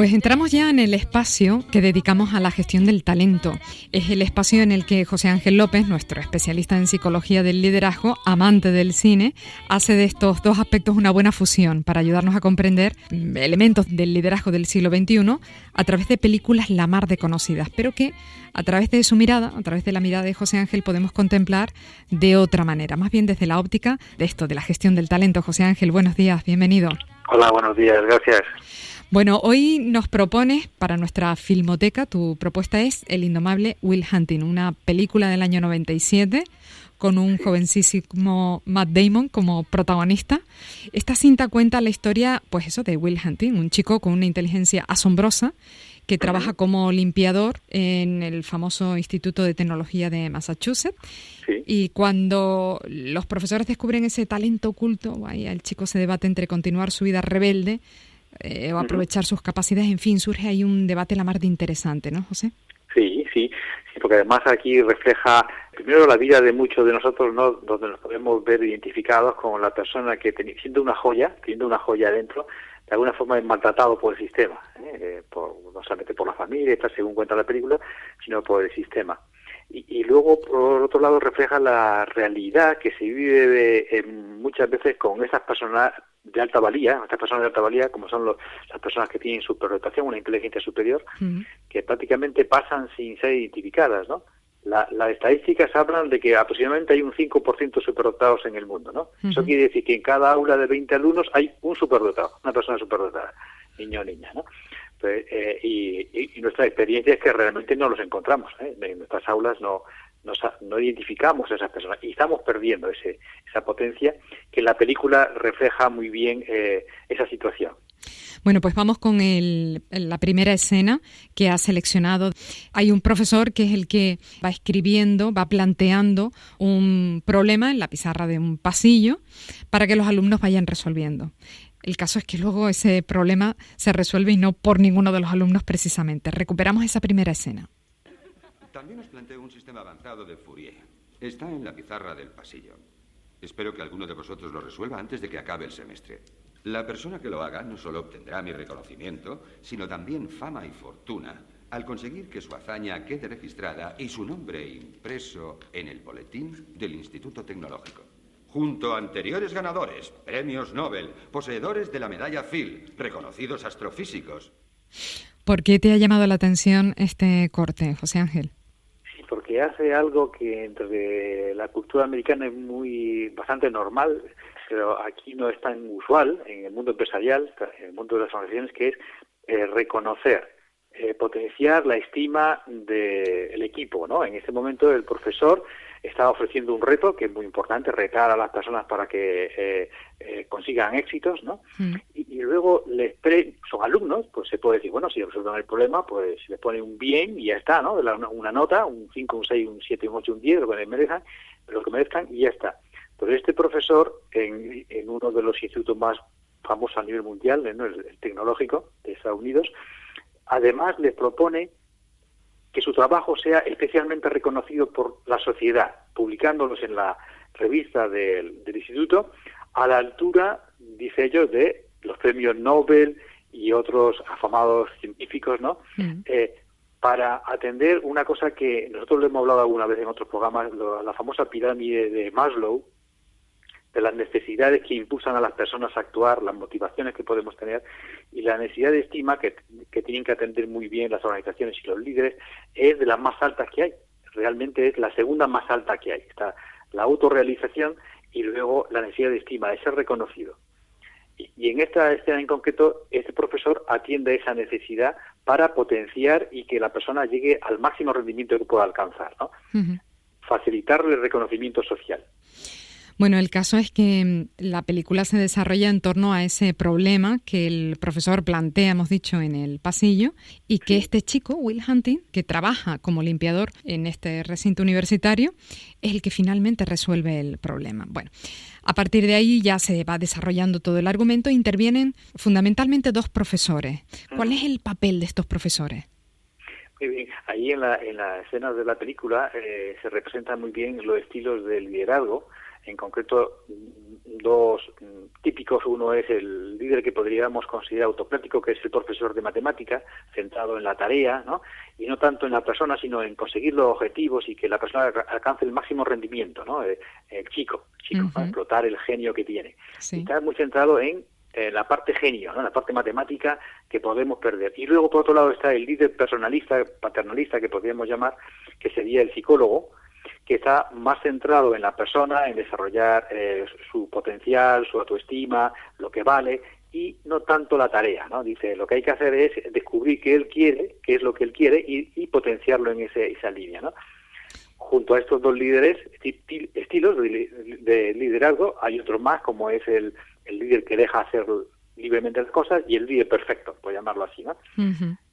Pues entramos ya en el espacio que dedicamos a la gestión del talento. Es el espacio en el que José Ángel López, nuestro especialista en psicología del liderazgo, amante del cine, hace de estos dos aspectos una buena fusión para ayudarnos a comprender elementos del liderazgo del siglo XXI a través de películas la mar de conocidas, pero que a través de su mirada, a través de la mirada de José Ángel, podemos contemplar de otra manera, más bien desde la óptica de esto, de la gestión del talento. José Ángel, buenos días, bienvenido. Hola, buenos días, gracias. Bueno, hoy nos propones para nuestra filmoteca, tu propuesta es El indomable Will Hunting, una película del año 97 con un jovencísimo Matt Damon como protagonista. Esta cinta cuenta la historia, pues eso, de Will Hunting, un chico con una inteligencia asombrosa que trabaja como limpiador en el famoso Instituto de Tecnología de Massachusetts. Y cuando los profesores descubren ese talento oculto, ahí el chico se debate entre continuar su vida rebelde eh, o aprovechar sus capacidades. En fin, surge ahí un debate la mar de interesante, ¿no, José? Sí, sí, sí, porque además aquí refleja primero la vida de muchos de nosotros, ¿no? donde nos podemos ver identificados con la persona que siendo una joya, teniendo una joya adentro, de alguna forma es maltratado por el sistema, ¿eh? por, no solamente por la familia, según cuenta la película, sino por el sistema. Y, luego, por otro lado, refleja la realidad que se vive muchas veces con esas personas de alta valía, estas personas de alta valía, como son las personas que tienen superdotación, una inteligencia superior, que prácticamente pasan sin ser identificadas, ¿no? las estadísticas hablan de que aproximadamente hay un 5% superdotados en el mundo, ¿no? Eso quiere decir que en cada aula de 20 alumnos hay un superdotado, una persona superdotada, niño o niña, ¿no? Pues, eh, y, nuestra experiencia es que realmente no los encontramos, ¿eh? en nuestras aulas no, no, identificamos a esas personas y estamos perdiendo ese, esa potencia que la película refleja muy bien eh, esa situación. Bueno, pues vamos con la primera escena que ha seleccionado. Hay un profesor que es el que va escribiendo, va planteando un problema en la pizarra de un pasillo para que los alumnos vayan resolviendo. El caso es que luego ese problema se resuelve y no por ninguno de los alumnos precisamente. Recuperamos esa primera escena. También os planteo un sistema avanzado de Fourier. Está en la pizarra del pasillo. Espero que alguno de vosotros lo resuelva antes de que acabe el semestre. La persona que lo haga no solo obtendrá mi reconocimiento, sino también fama y fortuna al conseguir que su hazaña quede registrada y su nombre impreso en el boletín del Instituto Tecnológico. Junto a anteriores ganadores, premios Nobel, poseedores de la medalla Phil, reconocidos astrofísicos. ¿Por qué te ha llamado la atención este corte, José Ángel? Hace algo que entre la cultura americana es muy bastante normal pero aquí no es tan usual en el mundo empresarial, en el mundo de las organizaciones, que es eh, reconocer, eh, potenciar la estima del equipo. ¿no? En este momento el profesor está ofreciendo un reto que es muy importante, retar a las personas para que eh, consigan éxitos, ¿no? Mm. Y, luego les son alumnos, pues se puede decir, bueno, si resuelven el problema, pues les pone un bien y ya está, ¿no? una nota, un 5, un 6, un 7, un 8, un 10, lo que merezcan, lo que merezcan y ya está. Pues este profesor, en, uno de los institutos más famosos a nivel mundial, el, tecnológico de Estados Unidos, además le propone que su trabajo sea especialmente reconocido por la sociedad, publicándolos en la revista del, instituto, a la altura, dice ellos, de los premios Nobel y otros afamados científicos, ¿no? Eh, para atender una cosa que nosotros le hemos hablado alguna vez en otros programas, la famosa pirámide de Maslow, de las necesidades que impulsan a las personas a actuar, las motivaciones que podemos tener y la necesidad de estima que, tienen que atender muy bien las organizaciones y los líderes es de las más altas que hay. Realmente es la segunda más alta que hay. Está la autorrealización y luego la necesidad de estima, de ser reconocido. Y, en esta escena en concreto, este profesor atiende esa necesidad para potenciar y que la persona llegue al máximo rendimiento que pueda alcanzar, ¿no? Facilitarle el reconocimiento social. Bueno, el caso es que mm, la película se desarrolla en torno a ese problema que el profesor plantea, hemos dicho, en el pasillo, y que este chico, Will Hunting, que trabaja como limpiador en este recinto universitario, es el que finalmente resuelve el problema. Bueno, a partir de ahí ya se va desarrollando todo el argumento e intervienen fundamentalmente dos profesores. ¿Cuál es el papel de estos profesores? Ahí en la, en la escena de la película eh, se representan muy bien los estilos de liderazgo en concreto dos mm, típicos. Uno es el líder que podríamos considerar autocrático, que es el profesor de matemática, centrado en la tarea, ¿no? y no tanto en la persona, sino en conseguir los objetivos y que la persona alcance el máximo rendimiento, ¿no? Eh, el, chico, chico explotar el genio que tiene. está muy centrado en la parte genio, ¿no? la parte matemática que podemos perder. Y luego, por otro lado, está el líder personalista, paternalista, que podríamos llamar, que sería el psicólogo, que está más centrado en la persona, en desarrollar eh, su potencial, su autoestima, lo que vale, y no tanto la tarea, ¿no? Dice, lo que hay que hacer es descubrir qué él quiere, qué es lo que él quiere, y, potenciarlo en ese, esa línea, ¿no? Junto a estos dos líderes, estilos de, liderazgo, hay otros más, como es el, el líder que deja hacer libremente las cosas y el líder perfecto, por llamarlo así, ¿no?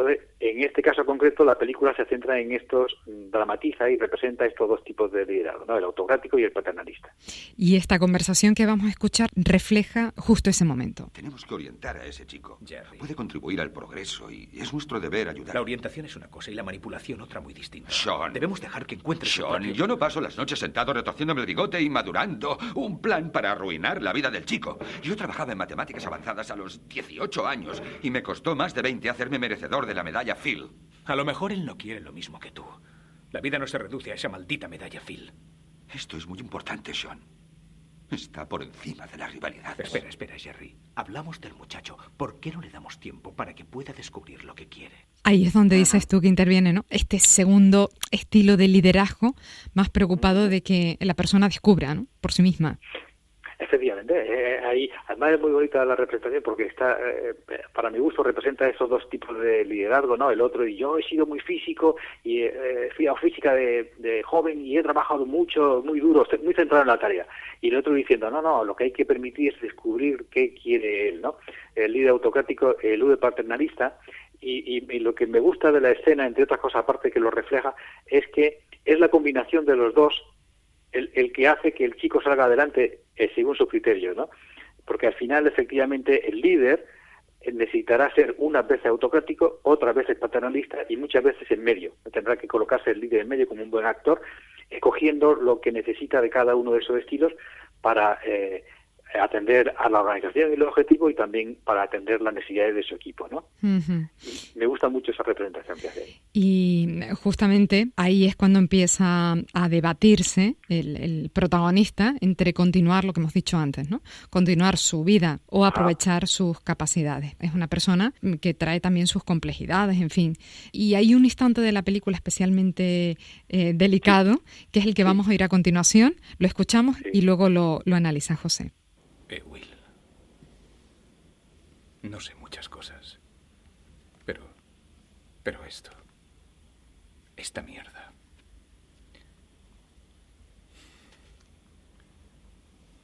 Entonces, en este caso concreto, la película se centra en estos, dramatiza y representa estos dos tipos de liderazgo, ¿no? el autocrático y el paternalista. Y esta conversación que vamos a escuchar refleja justo ese momento. Tenemos que orientar a ese chico. Puede contribuir al progreso y es nuestro deber ayudar. La orientación es una cosa y la manipulación otra muy distinta. Sean. Debemos dejar que encuentre Sean, yo no paso las noches sentado retorciéndome el bigote y madurando un plan para arruinar la vida del chico. Yo trabajaba en matemáticas avanzadas a los 18 años y me costó más de 20 hacerme merecedor de la medalla Phil. A lo mejor él no quiere lo mismo que tú. La vida no se reduce a esa maldita medalla Phil. Esto es muy importante, Sean. Está por encima de la rivalidad. Espera, espera, Jerry. Hablamos del muchacho. ¿Por qué no le damos tiempo para que pueda descubrir lo que quiere? Ahí es donde dices tú que interviene, ¿no? Este segundo estilo de liderazgo más preocupado de que la persona descubra, ¿no? Por sí misma. Efectivamente, eh, eh, ahí además es muy bonita la representación porque está, eh, para mi gusto representa esos dos tipos de liderazgo, ¿no? El otro y yo he sido muy físico y fui a física de, joven y he trabajado mucho, muy duro, muy centrado en la tarea. Y el otro diciendo, no, no, lo que hay que permitir es descubrir qué quiere él, ¿no? El líder autocrático, el líder paternalista y, y lo que me gusta de la escena, entre otras cosas aparte que lo refleja, es que es la combinación de los dos el, el que hace que el chico salga adelante según sus criterios, ¿no? Porque al final, efectivamente, el líder eh, necesitará ser unas veces autocrático, otras veces paternalista y muchas veces en medio. Tendrá que colocarse el líder en medio como un buen actor, escogiendo lo que necesita de cada uno de esos estilos para eh, atender a la organización y el objetivo y también para atender las necesidades de su equipo, ¿no? Me gusta mucho esa representación que hace. Y justamente ahí es cuando empieza a debatirse el, protagonista entre continuar lo que hemos dicho antes, ¿no? Continuar su vida o aprovechar sus capacidades. Es una persona que trae también sus complejidades, en fin. Y hay un instante de la película especialmente eh, delicado, que es el que vamos a ir a continuación. Lo escuchamos y luego lo, lo analiza José. Eh, Will. No sé muchas cosas. Pero... Pero esto... Esta mierda.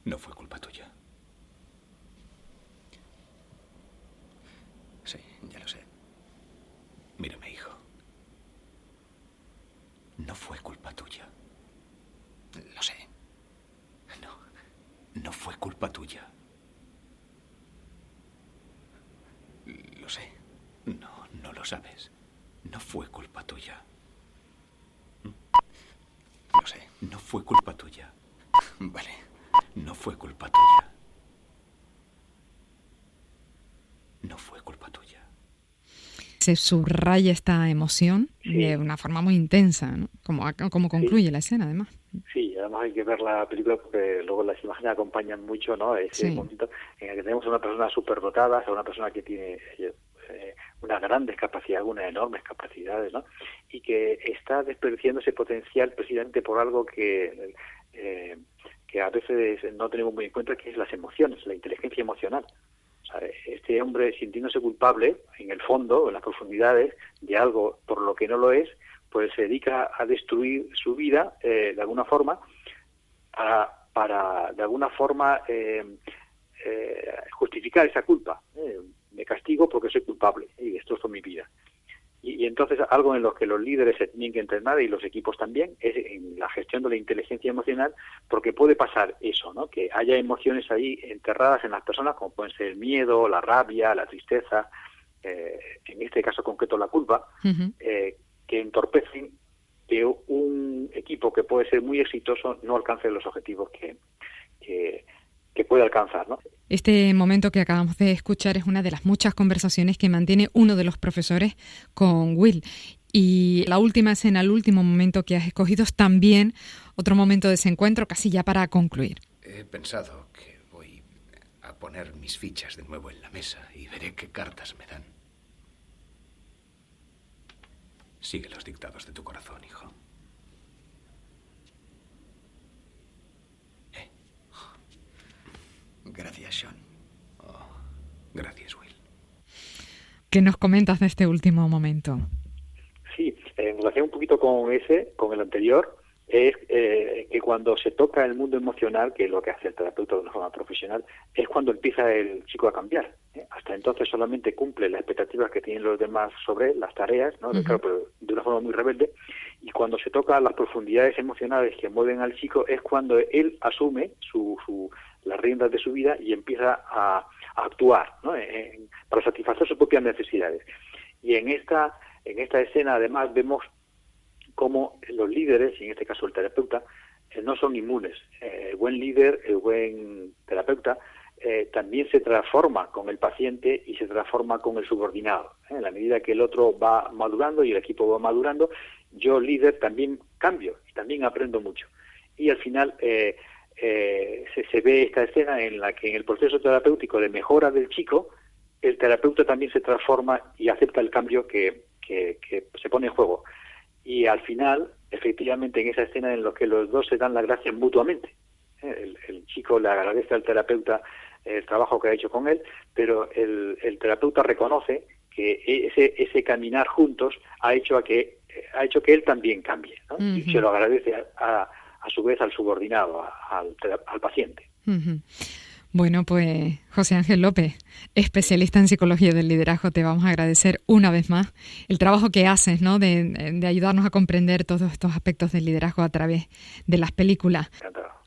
No fue culpa tuya. Sí, ya lo sé. Mírame, hijo. No fue culpa tuya. Lo sé. No fue culpa tuya. Lo sé. No, no lo sabes. No fue culpa tuya. Lo sé. No fue culpa tuya. Vale. No fue culpa tuya. No fue culpa tuya. Se subraya esta emoción de una forma muy intensa, ¿no? Como, como concluye la escena, además. Sí, además hay que ver la película porque luego las imágenes acompañan mucho, ¿no? Ese momento en el que tenemos a una persona superdotada, a una persona que tiene unas grandes capacidades, unas enormes capacidades, ¿no? Y que está desperdiciando ese potencial precisamente por algo que, eh, que a veces no tenemos muy en cuenta, que es las emociones, la inteligencia emocional. este hombre sintiéndose culpable, en el fondo, en las profundidades, de algo por lo que no lo es, pues se dedica a destruir su vida eh, de alguna forma para, de alguna forma eh, eh, justificar esa culpa. Me castigo porque soy culpable y destrozo mi vida. Y, entonces algo en lo que los líderes se tienen que entrenar y los equipos también es en la gestión de la inteligencia emocional, porque puede pasar eso, ¿no? Que haya emociones ahí enterradas en las personas, como pueden ser el miedo, la rabia, la tristeza, en este caso concreto la culpa, que entorpecen que un equipo que puede ser muy exitoso no alcance los objetivos que, que, que puede alcanzar, ¿no? Este momento que acabamos de escuchar es una de las muchas conversaciones que mantiene uno de los profesores con Will. Y la última escena, el último momento que has escogido es también otro momento de ese encuentro, casi ya para concluir. He pensado que voy a poner mis fichas de nuevo en la mesa y veré qué cartas me dan. Sigue los dictados de tu corazón, hijo. ¿Eh? Gracias, Sean. Oh, gracias, Will. ¿Qué nos comentas de este último momento? Sí, en relación un poquito con ese, con el anterior, es eh, que cuando se toca el mundo emocional, que es lo que hace el terapeuta de una forma profesional, es cuando empieza el chico a cambiar. ¿eh? Hasta entonces solamente cumple las expectativas que tienen los demás sobre él, las tareas, ¿no? de, claro, pero de una forma muy rebelde. Y cuando se toca las profundidades emocionales que mueven al chico, es cuando él asume su, su, las riendas de su vida y empieza a, actuar ¿no? en, para satisfacer sus propias necesidades. Y en esta en esta escena, además, vemos cómo los líderes, y en este caso el terapeuta, eh, no son inmunes. Eh, el buen líder, el buen terapeuta, eh, también se transforma con el paciente y se transforma con el subordinado. En la medida que el otro va madurando y el equipo va madurando, yo líder también cambio y también aprendo mucho. Y al final se, se ve esta escena en la que en el proceso terapéutico de mejora del chico, el terapeuta también se transforma y acepta el cambio que, que, se pone en juego. Y al final, efectivamente, en esa escena en la que los dos se dan la gracia mutuamente. ¿eh? El, chico le agradece al terapeuta el trabajo que ha hecho con él, pero el, terapeuta reconoce que ese, ese caminar juntos ha hecho a que ha hecho que él también cambie y se lo agradece a, a, su vez al subordinado, al, al paciente. Bueno, pues José Ángel López, especialista en psicología del liderazgo, te vamos a agradecer una vez más el trabajo que haces, ¿no? De, ayudarnos a comprender todos estos aspectos del liderazgo a través de las películas.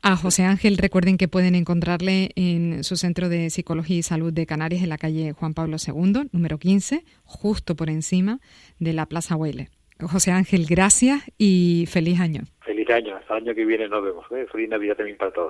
A José Ángel, recuerden que pueden encontrarle en su centro de psicología y salud de Canarias en la calle Juan Pablo II, número 15, justo por encima de la Plaza Huele. José Ángel, gracias y feliz año. Feliz año, hasta el año que viene nos vemos. ¿eh? Feliz Navidad también para todos.